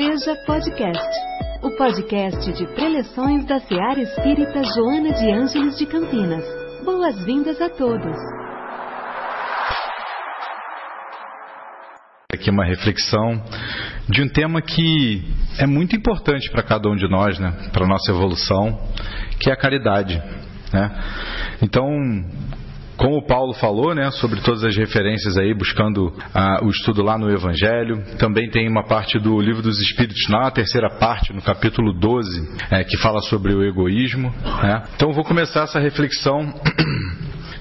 Seja Podcast, o podcast de preleções da Seara Espírita Joana de Ângeles de Campinas. Boas-vindas a todos. Aqui uma reflexão de um tema que é muito importante para cada um de nós, né? para a nossa evolução, que é a caridade. Né? Então, como o Paulo falou, né, sobre todas as referências aí, buscando ah, o estudo lá no Evangelho. Também tem uma parte do Livro dos Espíritos, na terceira parte, no capítulo 12, é, que fala sobre o egoísmo. Né? Então, vou começar essa reflexão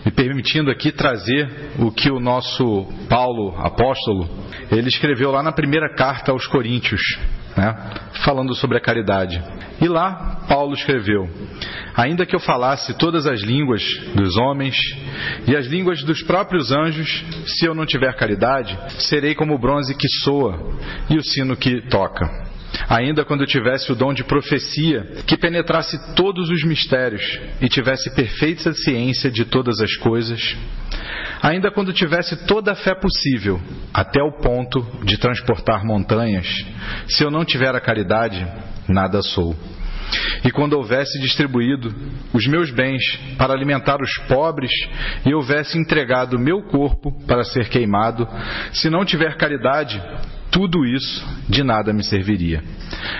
me permitindo aqui trazer o que o nosso Paulo, apóstolo, ele escreveu lá na primeira carta aos Coríntios, né, falando sobre a caridade. E lá Paulo escreveu: Ainda que eu falasse todas as línguas dos homens e as línguas dos próprios anjos, se eu não tiver caridade, serei como o bronze que soa e o sino que toca ainda quando tivesse o dom de profecia, que penetrasse todos os mistérios e tivesse perfeita ciência de todas as coisas, ainda quando tivesse toda a fé possível, até o ponto de transportar montanhas, se eu não tiver a caridade, nada sou. E quando houvesse distribuído os meus bens para alimentar os pobres e houvesse entregado meu corpo para ser queimado, se não tiver caridade, tudo isso de nada me serviria.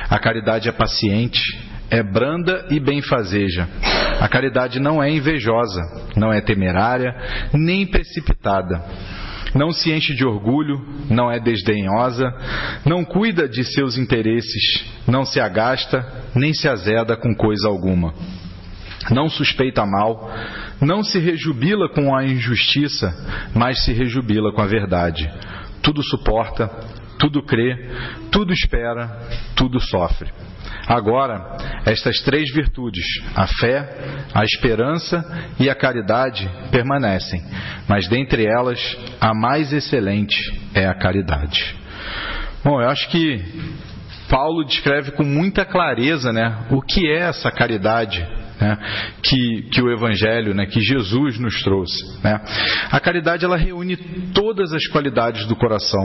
A caridade é paciente, é branda e benfazeja. A caridade não é invejosa, não é temerária, nem precipitada. Não se enche de orgulho, não é desdenhosa, não cuida de seus interesses, não se agasta, nem se azeda com coisa alguma. Não suspeita mal, não se rejubila com a injustiça, mas se rejubila com a verdade. Tudo suporta, tudo crê, tudo espera, tudo sofre. Agora, estas três virtudes, a fé, a esperança e a caridade, permanecem, mas dentre elas, a mais excelente é a caridade. Bom, eu acho que Paulo descreve com muita clareza né, o que é essa caridade né, que, que o Evangelho, né, que Jesus nos trouxe. Né. A caridade ela reúne todas as qualidades do coração,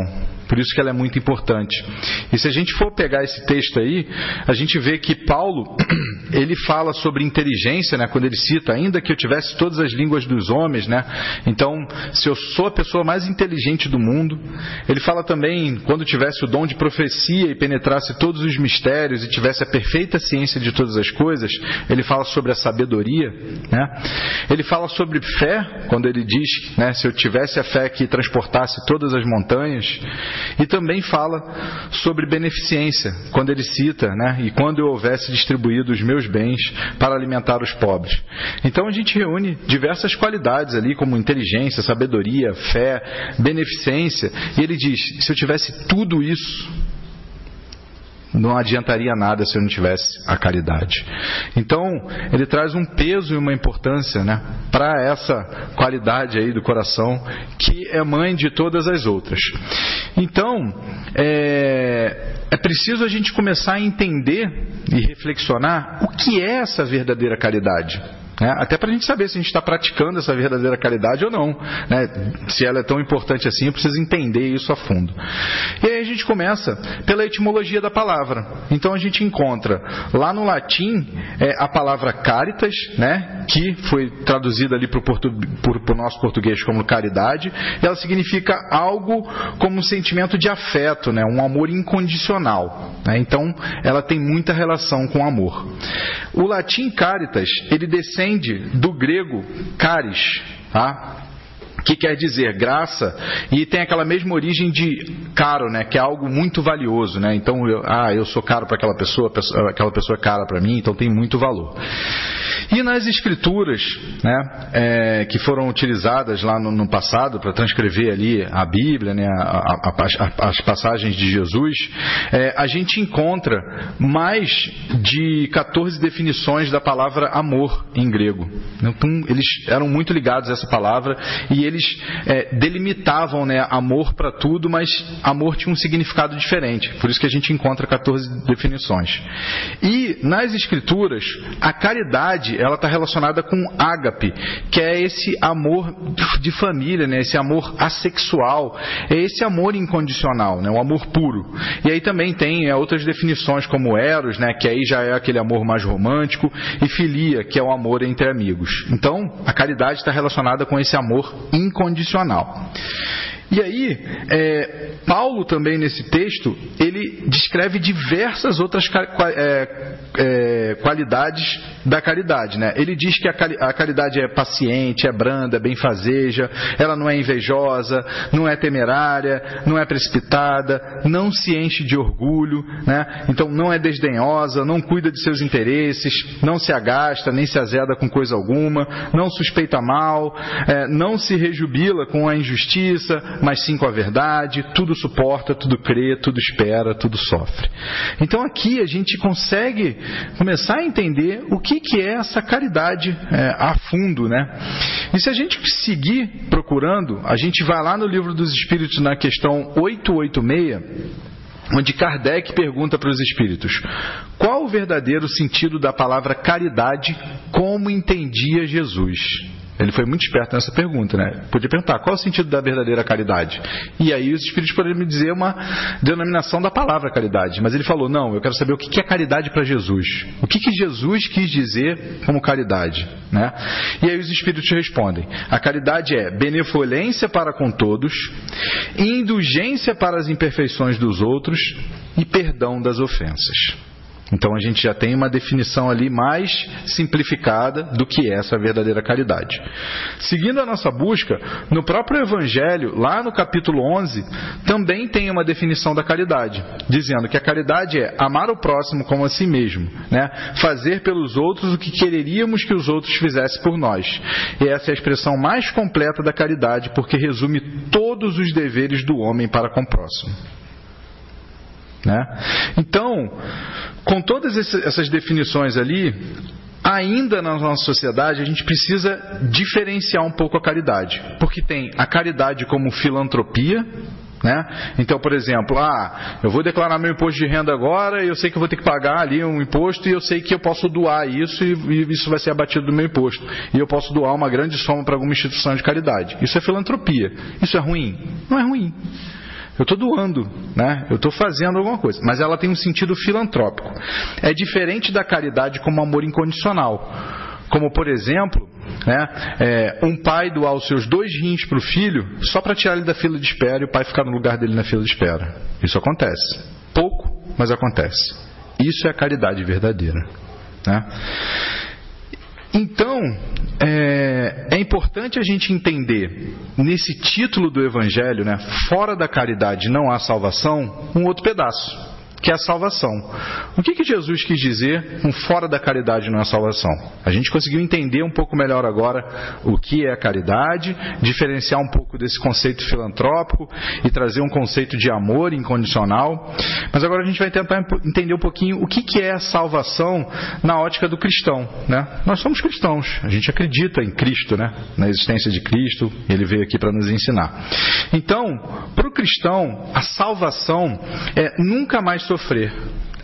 por isso que ela é muito importante. E se a gente for pegar esse texto aí, a gente vê que Paulo ele fala sobre inteligência, né, quando ele cita, ainda que eu tivesse todas as línguas dos homens, né, então se eu sou a pessoa mais inteligente do mundo, ele fala também quando tivesse o dom de profecia e penetrasse todos os mistérios e tivesse a perfeita ciência de todas as coisas, ele fala sobre sobre a sabedoria. Né? Ele fala sobre fé, quando ele diz né, se eu tivesse a fé que transportasse todas as montanhas. E também fala sobre beneficência, quando ele cita, né, e quando eu houvesse distribuído os meus bens para alimentar os pobres. Então a gente reúne diversas qualidades ali, como inteligência, sabedoria, fé, beneficência. E ele diz: se eu tivesse tudo isso, não adiantaria nada se eu não tivesse a caridade. Então, ele traz um peso e uma importância né, para essa qualidade aí do coração, que é mãe de todas as outras. Então, é, é preciso a gente começar a entender e reflexionar o que é essa verdadeira caridade. Né? Até para a gente saber se a gente está praticando essa verdadeira caridade ou não. Né? Se ela é tão importante assim, eu preciso entender isso a fundo. E aí a gente começa pela etimologia da palavra. Então a gente encontra lá no latim é, a palavra caritas, né? que foi traduzida ali para o nosso português como caridade. E ela significa algo como um sentimento de afeto, né? um amor incondicional. Né? Então ela tem muita relação com amor. O latim caritas, ele descende descende do grego caris, tá? que quer dizer graça, e tem aquela mesma origem de caro, né, que é algo muito valioso, né? Então, eu, ah, eu sou caro para aquela pessoa, aquela pessoa é cara para mim, então tem muito valor. E nas escrituras, né, é, que foram utilizadas lá no, no passado para transcrever ali a Bíblia, né, a, a, a, as passagens de Jesus, é, a gente encontra mais de 14 definições da palavra amor em grego. Então, eles eram muito ligados a essa palavra e eles é, delimitavam né, amor para tudo, mas amor tinha um significado diferente. Por isso que a gente encontra 14 definições. E nas escrituras, a caridade ela está relacionada com ágape, que é esse amor de família, né, esse amor assexual, é esse amor incondicional, né, o amor puro. E aí também tem é, outras definições como eros, né, que aí já é aquele amor mais romântico, e filia, que é o amor entre amigos. Então, a caridade está relacionada com esse amor incondicional. E aí, é, Paulo também nesse texto, ele descreve diversas outras é, é, qualidades da caridade. Né? Ele diz que a caridade é paciente, é branda, é benfazeja, ela não é invejosa, não é temerária, não é precipitada, não se enche de orgulho, né? então não é desdenhosa, não cuida de seus interesses, não se agasta, nem se azeda com coisa alguma, não suspeita mal, é, não se rejubila com a injustiça, mas sim com a verdade, tudo suporta, tudo crê, tudo espera, tudo sofre. Então aqui a gente consegue começar a entender o que, que é essa caridade é, a fundo, né? E se a gente seguir procurando, a gente vai lá no livro dos Espíritos na questão 886 onde Kardec pergunta para os espíritos: qual o verdadeiro sentido da palavra caridade como entendia Jesus? Ele foi muito esperto nessa pergunta, né? Podia perguntar qual é o sentido da verdadeira caridade. E aí os espíritos poderiam me dizer uma denominação da palavra caridade. Mas ele falou: não, eu quero saber o que é caridade para Jesus. O que, que Jesus quis dizer como caridade, né? E aí os espíritos respondem: a caridade é benevolência para com todos, indulgência para as imperfeições dos outros e perdão das ofensas. Então a gente já tem uma definição ali mais simplificada do que é essa verdadeira caridade. Seguindo a nossa busca, no próprio Evangelho, lá no capítulo 11, também tem uma definição da caridade, dizendo que a caridade é amar o próximo como a si mesmo, né? fazer pelos outros o que quereríamos que os outros fizessem por nós. E essa é a expressão mais completa da caridade, porque resume todos os deveres do homem para com o próximo. Né? Então, com todas essas definições ali, ainda na nossa sociedade a gente precisa diferenciar um pouco a caridade, porque tem a caridade como filantropia, né? Então, por exemplo, ah, eu vou declarar meu imposto de renda agora, e eu sei que eu vou ter que pagar ali um imposto e eu sei que eu posso doar isso e, e isso vai ser abatido do meu imposto. E eu posso doar uma grande soma para alguma instituição de caridade. Isso é filantropia. Isso é ruim? Não é ruim. Eu estou doando, né? eu estou fazendo alguma coisa, mas ela tem um sentido filantrópico. É diferente da caridade como amor incondicional. Como, por exemplo, né, é, um pai doar os seus dois rins para o filho só para tirar ele da fila de espera e o pai ficar no lugar dele na fila de espera. Isso acontece. Pouco, mas acontece. Isso é a caridade verdadeira. Né? Então, é, é, importante a gente entender nesse título do Evangelho, né, fora da caridade não há salvação, um outro pedaço que é a salvação. O que, que Jesus quis dizer com fora da caridade não é salvação? A gente conseguiu entender um pouco melhor agora o que é a caridade, diferenciar um pouco desse conceito filantrópico e trazer um conceito de amor incondicional. Mas agora a gente vai tentar entender um pouquinho o que, que é a salvação na ótica do cristão. Né? Nós somos cristãos, a gente acredita em Cristo, né? na existência de Cristo, ele veio aqui para nos ensinar. Então, para o cristão, a salvação é nunca mais sofrer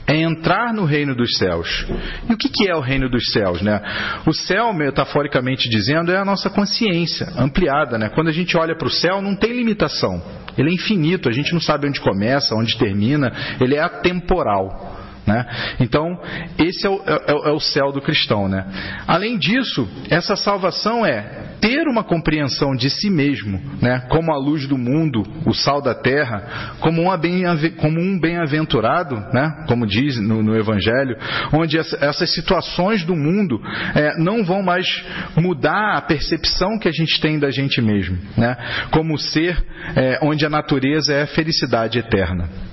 é entrar no reino dos céus. E o que, que é o reino dos céus? Né? O céu, metaforicamente dizendo, é a nossa consciência ampliada. Né? Quando a gente olha para o céu, não tem limitação. Ele é infinito, a gente não sabe onde começa, onde termina, ele é atemporal. Né? Então, esse é o, é, é, é o céu do cristão. Né? Além disso, essa salvação é ter uma compreensão de si mesmo, né? como a luz do mundo, o sal da terra, como, um bem-aventurado, né? como diz no, no Evangelho, onde essas situações do mundo é, não vão mais mudar a percepção que a gente tem da gente mesmo, né? como ser é, onde a natureza é a felicidade eterna.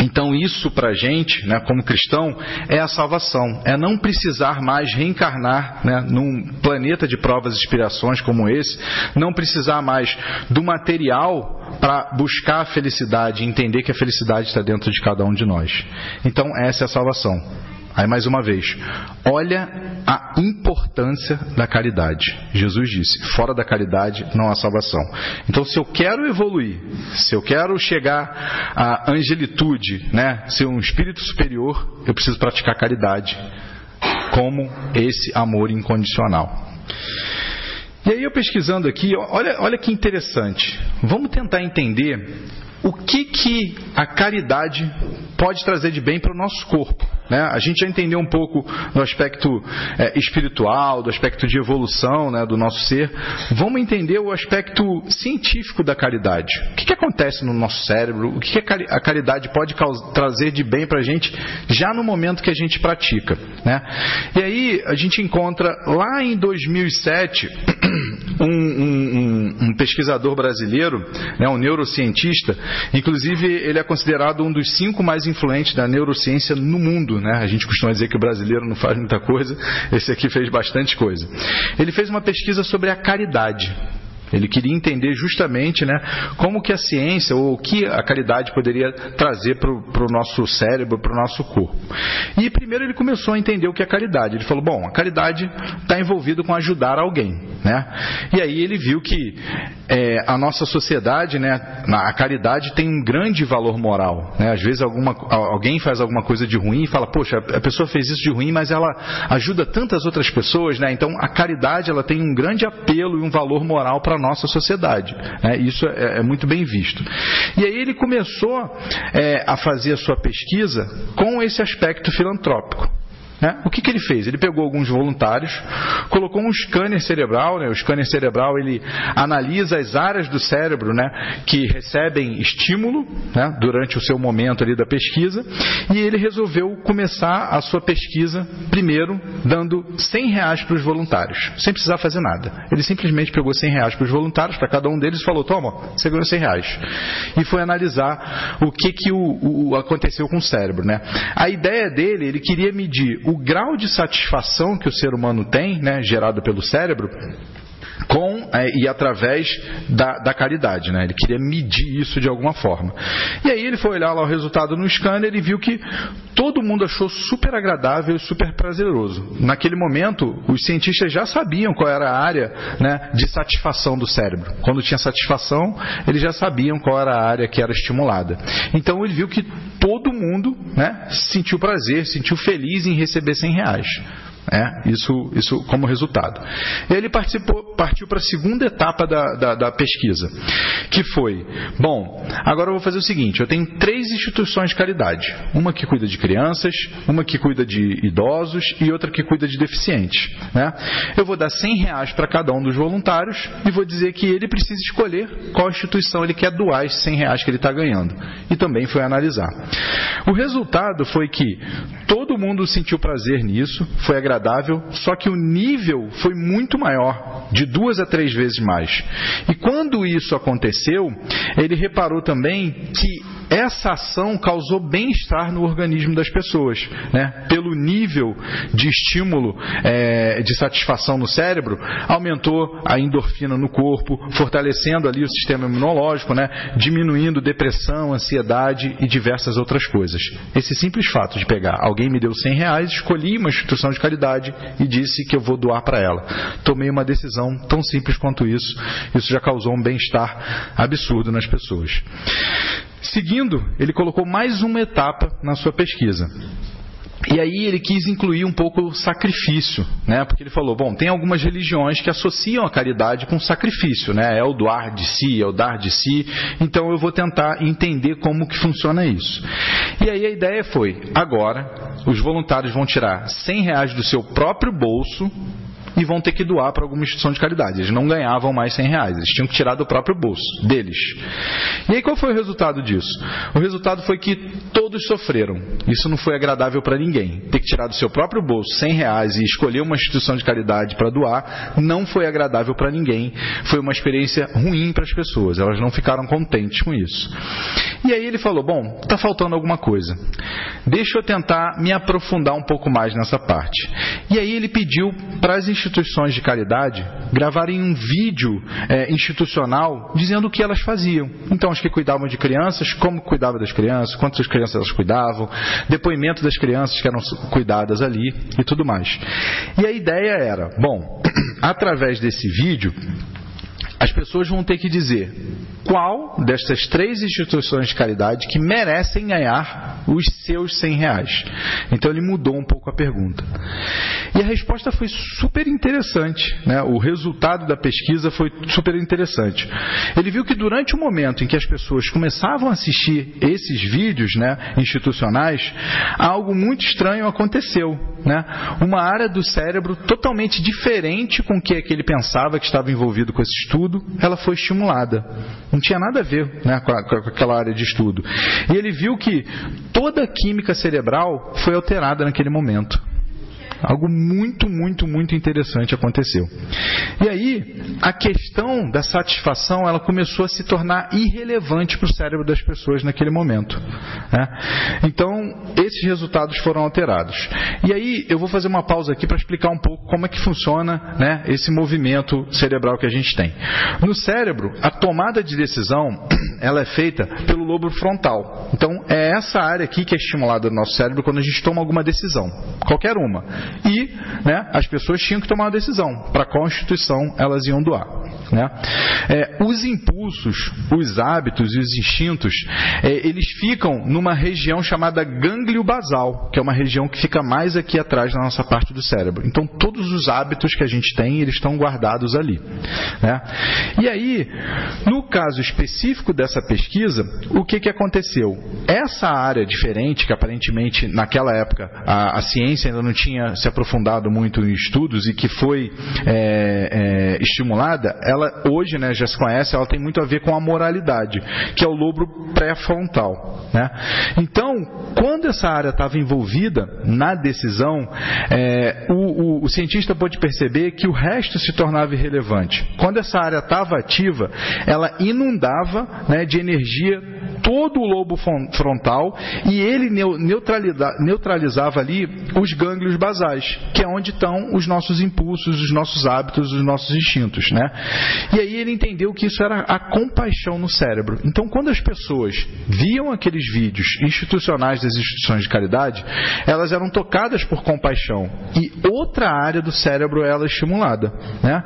Então, isso para a gente, né, como cristão, é a salvação. É não precisar mais reencarnar né, num planeta de provas e expiações como esse, não precisar mais do material para buscar a felicidade entender que a felicidade está dentro de cada um de nós. Então, essa é a salvação. Aí mais uma vez, olha a importância da caridade. Jesus disse: fora da caridade não há salvação. Então, se eu quero evoluir, se eu quero chegar à angelitude, né, ser um espírito superior, eu preciso praticar caridade como esse amor incondicional. E aí eu pesquisando aqui, olha, olha que interessante. Vamos tentar entender o que, que a caridade pode trazer de bem para o nosso corpo. Né? A gente já entendeu um pouco do aspecto é, espiritual, do aspecto de evolução né, do nosso ser. Vamos entender o aspecto científico da caridade. O que, que acontece no nosso cérebro? O que, que a caridade pode trazer de bem para a gente já no momento que a gente pratica. Né? E aí a gente encontra lá em 2007 um, um, um pesquisador brasileiro, né, um neurocientista, Inclusive, ele é considerado um dos cinco mais influentes da neurociência no mundo. Né? A gente costuma dizer que o brasileiro não faz muita coisa, esse aqui fez bastante coisa. Ele fez uma pesquisa sobre a caridade. Ele queria entender justamente né, como que a ciência ou o que a caridade poderia trazer para o nosso cérebro, para o nosso corpo. E primeiro ele começou a entender o que é caridade. Ele falou, bom, a caridade está envolvida com ajudar alguém. Né? E aí ele viu que é, a nossa sociedade, né, a caridade tem um grande valor moral. Né? Às vezes alguma, alguém faz alguma coisa de ruim e fala, poxa, a pessoa fez isso de ruim, mas ela ajuda tantas outras pessoas. Né? Então a caridade ela tem um grande apelo e um valor moral para nossa sociedade. Né? Isso é, é, muito bem visto. E aí ele começou é, a fazer a sua pesquisa com esse aspecto filantrópico. Né? O que, que, ele fez? Ele pegou alguns voluntários, colocou um scanner cerebral, né? o scanner cerebral ele analisa as áreas do cérebro né, que recebem estímulo né, durante o seu momento ali da pesquisa, e ele resolveu começar a sua pesquisa primeiro dando 100 reais para os voluntários, sem precisar fazer nada. Ele simplesmente pegou 100 reais para os voluntários, para cada um deles, e falou: Toma, você ganhou 100 reais. E foi analisar o que, que o, o aconteceu com o cérebro. Né? A ideia dele, ele queria medir o o grau de satisfação que o ser humano tem, né, gerado pelo cérebro, com é, e através da, da caridade. Né? Ele queria medir isso de alguma forma. E aí ele foi olhar lá o resultado no scanner e viu que todo mundo achou super agradável e super prazeroso. Naquele momento, os cientistas já sabiam qual era a área né, de satisfação do cérebro. Quando tinha satisfação, eles já sabiam qual era a área que era estimulada. Então ele viu que todo mundo né, sentiu prazer, sentiu feliz em receber 100 reais. É, isso, isso como resultado. Ele partiu para a segunda etapa da, da, da, pesquisa, que foi: bom, agora eu vou fazer o seguinte: eu tenho três instituições de caridade, uma que cuida de crianças, uma que cuida de idosos e outra que cuida de deficientes. Né? Eu vou dar 100 reais para cada um dos voluntários e vou dizer que ele precisa escolher qual instituição ele quer doar esses 100 reais que ele está ganhando. E também foi analisar. O resultado foi que todo mundo sentiu prazer nisso, foi agradável agradável, só que o nível foi muito maior, de duas a três vezes mais. E quando isso aconteceu, ele reparou também que essa ação causou bem-estar no organismo das pessoas, né? Pelo nível de estímulo, é, de satisfação no cérebro, aumentou a endorfina no corpo, fortalecendo ali o sistema imunológico, né? Diminuindo depressão, ansiedade e diversas outras coisas. Esse simples fato de pegar alguém me deu 100 reais, escolhi uma instituição de caridade e disse que eu vou doar para ela. Tomei uma decisão tão simples quanto isso. Isso já causou um bem-estar absurdo nas pessoas. Seguindo, ele colocou mais uma etapa na sua pesquisa. E aí ele quis incluir um pouco o sacrifício, né? Porque ele falou, bom, tem algumas religiões que associam a caridade com sacrifício, né? É o doar de si, é o dar de si. Então eu vou tentar entender como que funciona isso. E aí a ideia foi, agora os voluntários vão tirar 100 reais do seu próprio bolso e vão ter que doar para alguma instituição de caridade. Eles não ganhavam mais 100 reais, eles tinham que tirar do próprio bolso deles. E aí qual foi o resultado disso? O resultado foi que todos sofreram. Isso não foi agradável para ninguém. Ter que tirar do seu próprio bolso 100 reais e escolher uma instituição de caridade para doar não foi agradável para ninguém. Foi uma experiência ruim para as pessoas. Elas não ficaram contentes com isso. E aí ele falou: bom, está faltando alguma coisa. deixa eu tentar me aprofundar um pouco mais nessa parte. E aí ele pediu para as instituições de caridade gravarem um vídeo é, institucional dizendo o que elas faziam. Então, as que cuidavam de crianças, como cuidavam das crianças, quantas crianças elas cuidavam, depoimento das crianças que eram cuidadas ali e tudo mais. E a ideia era, bom, através desse vídeo, as pessoas vão ter que dizer qual destas três instituições de caridade que merecem ganhar os seus 100 reais. Então ele mudou um pouco a pergunta. E a resposta foi super interessante. Né? O resultado da pesquisa foi super interessante. Ele viu que durante o momento em que as pessoas começavam a assistir esses vídeos né, institucionais, algo muito estranho aconteceu. Né? Uma área do cérebro totalmente diferente com o que, é que ele pensava que estava envolvido com esse estudo, ela foi estimulada. Não tinha nada a ver né, com, a, com, aquela área de estudo. E ele viu que toda a química cerebral foi alterada naquele momento. Algo muito, muito, muito interessante aconteceu. E aí, a questão da satisfação ela começou a se tornar irrelevante para o cérebro das pessoas naquele momento. Né? Então, esses resultados foram alterados. E aí, eu vou fazer uma pausa aqui para explicar um pouco como é que funciona né, esse movimento cerebral que a gente tem. No cérebro, a tomada de decisão ela é feita pelo lobo frontal. Então, é essa área aqui que é estimulada no nosso cérebro quando a gente toma alguma decisão, qualquer uma e né, as pessoas tinham que tomar uma decisão para qual instituição elas iam doar. Né? É, os impulsos, os hábitos e os instintos, é, eles ficam numa região chamada gânglio basal, que é uma região que fica mais aqui atrás na nossa parte do cérebro. Então, todos os hábitos que a gente tem, eles estão guardados ali. Né? E aí, no caso específico dessa pesquisa, o que, que aconteceu? Essa área diferente, que aparentemente naquela época a, a ciência ainda não tinha se aprofundado muito em estudos e que foi é, é, estimulada, ela hoje né, já se conhece, ela tem muito a ver com a moralidade, que é o lobo pré-frontal. Né? Então, quando essa área estava envolvida na decisão, é, o, o, o cientista pôde perceber que o resto se tornava irrelevante. Quando essa área estava ativa, ela inundava né, de energia todo o lobo frontal e ele neutralizava ali os gânglios basais, que é onde estão os nossos impulsos, os nossos hábitos, os nossos instintos, né? E aí ele entendeu que isso era a compaixão no cérebro. Então, quando as pessoas viam aqueles vídeos institucionais das instituições de caridade, elas eram tocadas por compaixão e outra área do cérebro ela estimulada, né?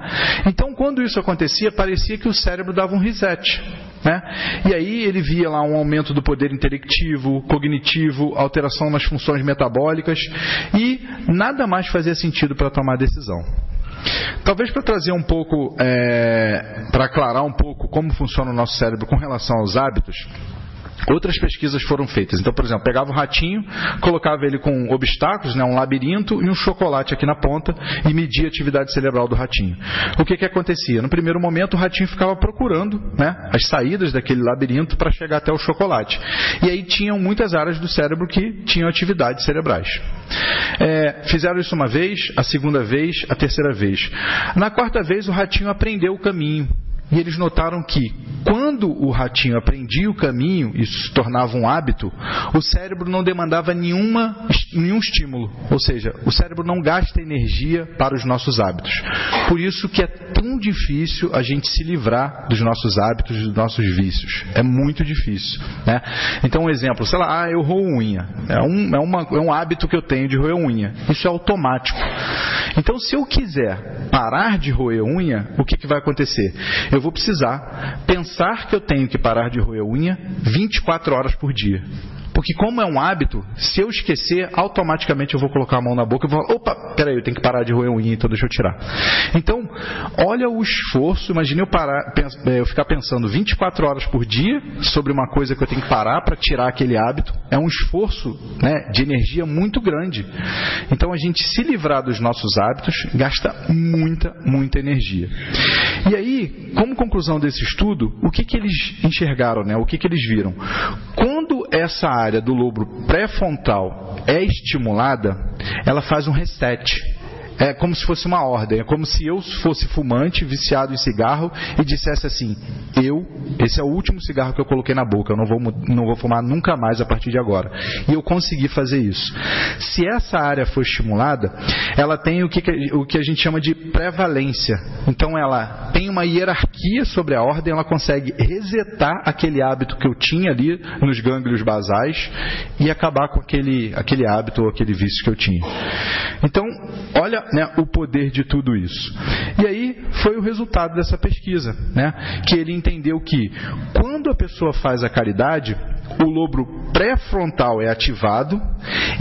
Então, quando isso acontecia, parecia que o cérebro dava um reset. Né? E aí ele via lá um aumento do poder intelectivo, cognitivo, alteração nas funções metabólicas e nada mais fazia sentido para tomar decisão. Talvez para trazer um pouco, é, para aclarar um pouco como funciona o nosso cérebro com relação aos hábitos, Outras pesquisas foram feitas. Então, por exemplo, pegava o ratinho, colocava ele com obstáculos, né, um labirinto e um chocolate aqui na ponta e media a atividade cerebral do ratinho. O que, que acontecia? No primeiro momento, o ratinho ficava procurando né, as saídas daquele labirinto para chegar até o chocolate. E aí tinham muitas áreas do cérebro que tinham atividades cerebrais. É, fizeram isso uma vez, a segunda vez, a terceira vez. Na quarta vez, o ratinho aprendeu o caminho e eles notaram que, quando o ratinho aprendia o caminho, isso se tornava um hábito, o cérebro não demandava nenhuma, nenhum estímulo. Ou seja, o cérebro não gasta energia para os nossos hábitos. Por isso que é tão difícil a gente se livrar dos nossos hábitos, dos nossos vícios. É muito difícil. Né? Então, um exemplo, sei lá, ah, eu roo unha. É um, é, uma, é um hábito que eu tenho de roer unha. Isso é automático. Então, se eu quiser parar de roer unha, o que, que vai acontecer? Eu eu vou precisar pensar que eu tenho que parar de roer unha 24 horas por dia. Porque como é um hábito, se eu esquecer, automaticamente eu vou colocar a mão na boca e vou falar, opa, peraí, eu tenho que parar de roer unha, então deixa eu tirar. Então, olha o esforço, imagine eu, parar, é, eu ficar pensando 24 horas por dia sobre uma coisa que eu tenho que parar para tirar aquele hábito. É um esforço né, de energia muito grande. Então, a gente se livrar dos nossos hábitos gasta muita, muita energia. E aí, como conclusão desse estudo, o que, que eles enxergaram, né? o que, que eles viram? Quando essa área do lobo pré-frontal é estimulada, ela faz um reset. É como se fosse uma ordem, é como se eu fosse fumante, viciado em cigarro e dissesse assim: eu, esse é o último cigarro que eu coloquei na boca, eu não vou, não vou fumar nunca mais a partir de agora. E eu consegui fazer isso. Se essa área for estimulada, ela tem o que, o que a gente chama de prevalência. Então ela tem uma hierarquia sobre a ordem, ela consegue resetar aquele hábito que eu tinha ali nos gânglios basais e acabar com aquele, aquele hábito ou aquele vício que eu tinha. Então, olha né, o poder de tudo isso. E aí foi o resultado dessa pesquisa, né, que ele entendeu que quando a pessoa faz a caridade, o lobo pré-frontal é ativado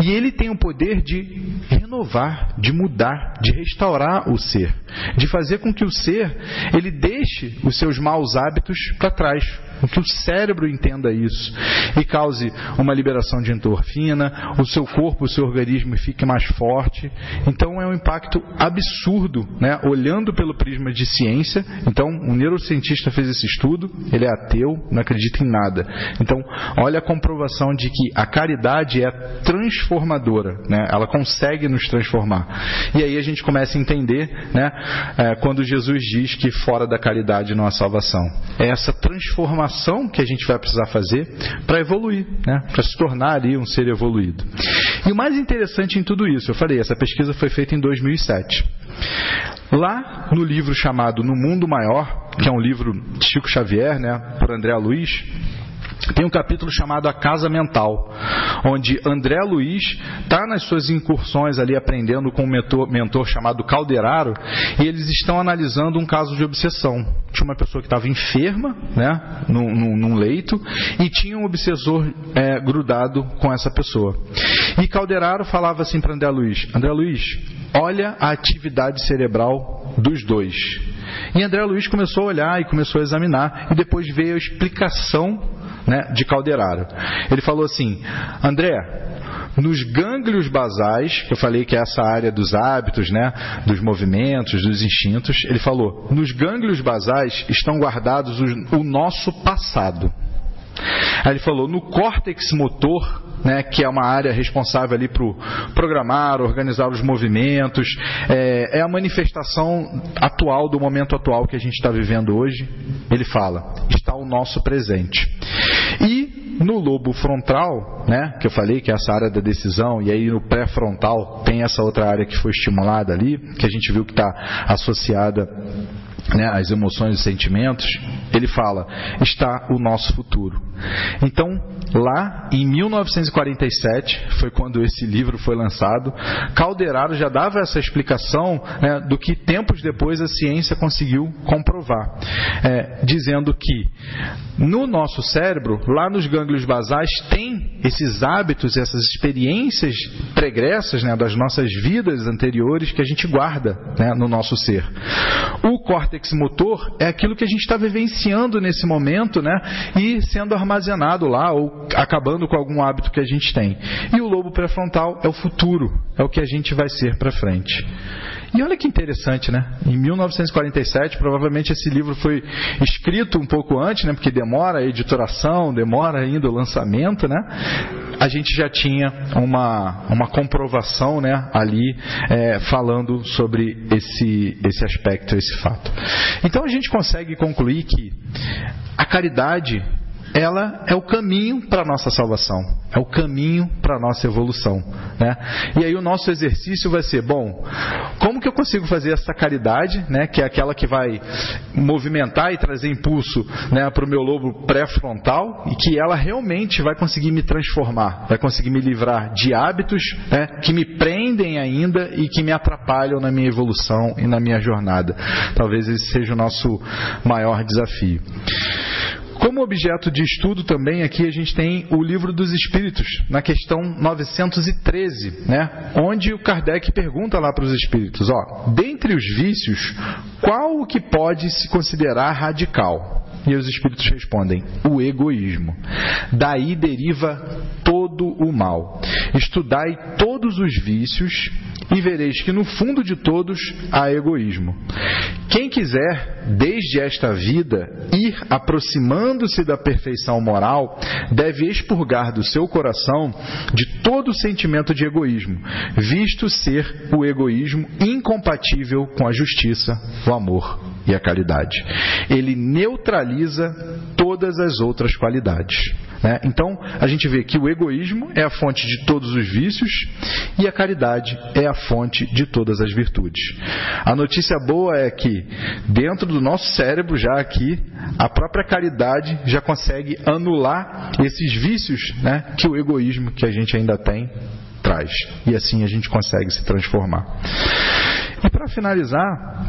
e ele tem o poder de renovar, de mudar, de restaurar o ser, de fazer com que o ser ele deixe os seus maus hábitos para trás, que o cérebro entenda isso e cause uma liberação de endorfina, o seu corpo, o seu organismo fique mais forte. Então é um impacto absurdo, né? olhando pelo prisma de ciência. Então, um neurocientista fez esse estudo, ele é ateu, não acredita em nada. Então, olha a comprovação de que a caridade é transformadora, né? ela consegue nos transformar. E aí a gente começa a entender né? É, quando Jesus diz que fora da caridade não há salvação. É essa transformação que a gente vai precisar fazer para evoluir, né? para se tornar ali um ser evoluído. E o mais interessante em tudo isso, eu falei, essa pesquisa foi feita em 2007. Lá no livro chamado No Mundo Maior, que é um livro de Chico Xavier, né, por André Luiz, tem um capítulo chamado A Casa Mental, onde André Luiz está nas suas incursões ali aprendendo com um mentor, mentor, chamado Calderaro, e eles estão analisando um caso de obsessão. Tinha uma pessoa que estava enferma, né, num, num, num, leito, e tinha um obsessor é, grudado com essa pessoa. E Calderaro falava assim para André Luiz: André Luiz, olha a atividade cerebral dos dois. E André Luiz começou a olhar e começou a examinar, e depois veio a explicação né, de Calderaro. Ele falou assim: André, nos gânglios basais, que eu falei que é essa área dos hábitos, né, dos movimentos, dos instintos, ele falou: nos gânglios basais estão guardados o, o nosso passado. Aí ele falou: no córtex motor, né, que é uma área responsável ali para programar, organizar os movimentos, é, é, a manifestação atual do momento atual que a gente está vivendo hoje. Ele fala: está o nosso presente. E no lobo frontal, né, que eu falei que é essa área da decisão, e aí no pré-frontal tem essa outra área que foi estimulada ali, que a gente viu que está associada né, às emoções e sentimentos, ele fala: está o nosso futuro. Então, lá em 1947, foi quando esse livro foi lançado, Calderaro já dava essa explicação né, do que tempos depois a ciência conseguiu comprovar, é, dizendo que no nosso cérebro, lá nos gânglios basais, tem esses hábitos, essas experiências pregressas né, das nossas vidas anteriores que a gente guarda né, no nosso ser. O córtex motor é aquilo que a gente está vivenciando nesse momento né, e sendo armazenado lá ou acabando com algum hábito que a gente tem. E o lobo pré-frontal é o futuro, é o que a gente vai ser para frente. E olha que interessante, né? Em 1947, provavelmente esse livro foi escrito um pouco antes, né? Porque demora a editoração, demora ainda o lançamento, né? A gente já tinha uma, uma comprovação, né? Ali é, falando sobre esse, esse aspecto, esse fato. Então a gente consegue concluir que a caridade ela é o caminho para a nossa salvação, é o caminho para a nossa evolução. Né? E aí o nosso exercício vai ser, bom, como que eu consigo fazer essa caridade, né, que é aquela que vai movimentar e trazer impulso né, para o meu lobo pré-frontal e que ela realmente vai conseguir me transformar, vai conseguir me livrar de hábitos né, que me prendem ainda e que me atrapalham na minha evolução e na minha jornada. Talvez esse seja o nosso maior desafio. Como objeto de estudo também aqui a gente tem o livro dos Espíritos, na questão 913, né? onde o Kardec pergunta lá para os Espíritos, ó, dentre os vícios, qual o que pode se considerar radical? E os espíritos respondem: o egoísmo. Daí deriva todo o mal. Estudai todos os vícios e vereis que no fundo de todos há egoísmo. Quem quiser, desde esta vida, ir aproximando-se da perfeição moral, deve expurgar do seu coração de todo sentimento de egoísmo, visto ser o egoísmo incompatível com a justiça, o amor e a caridade. Ele neutraliza todas as outras qualidades. Né? Então, a gente vê que o egoísmo é a fonte de todos os vícios e a caridade é a fonte de todas as virtudes. A notícia boa é que, dentro do nosso cérebro, já aqui, a própria caridade já consegue anular esses vícios né, que o egoísmo que a gente ainda tem traz. E assim a gente consegue se transformar. E para finalizar,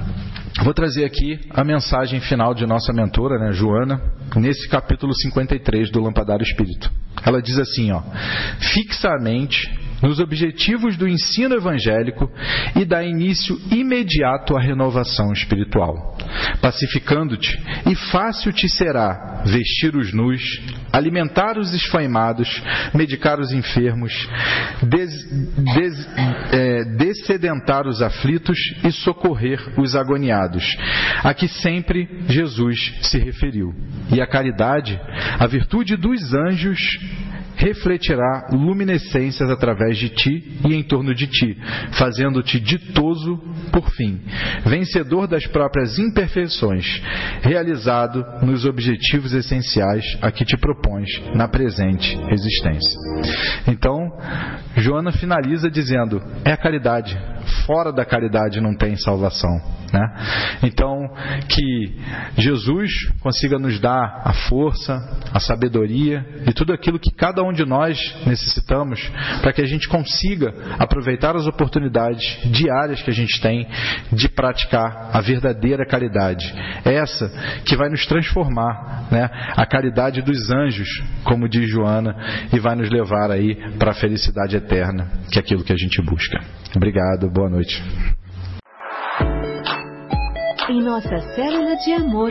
Vou trazer aqui a mensagem final de nossa mentora, né, Joana, nesse capítulo 53 do Lampadário Espírito. Ela diz assim, ó: Fixamente nos objetivos do ensino evangélico e dá início imediato à renovação espiritual. Pacificando-te, e fácil te será vestir os nus, alimentar os esfaimados, medicar os enfermos, des, des, é, descedentar os aflitos e socorrer os agoniados, a que sempre Jesus se referiu. E a caridade, a virtude dos anjos, refletirá luminescências através de ti e em torno de ti, fazendo-te ditoso por fim, vencedor das próprias imperfeições, realizado nos objetivos essenciais a que te propões na presente existência. Então, Joana finaliza dizendo: é a caridade, fora da caridade não tem salvação. Né? Então, que Jesus consiga nos dar a força, a sabedoria e tudo aquilo que cada um de nós necessitamos para que a gente consiga aproveitar as oportunidades diárias que a gente tem de praticar a verdadeira caridade. Essa que vai nos transformar, né? a caridade dos anjos, como diz Joana, e vai nos levar aí para a felicidade eterna, que é aquilo que a gente busca. Obrigado, boa noite. Em nossa célula de amor,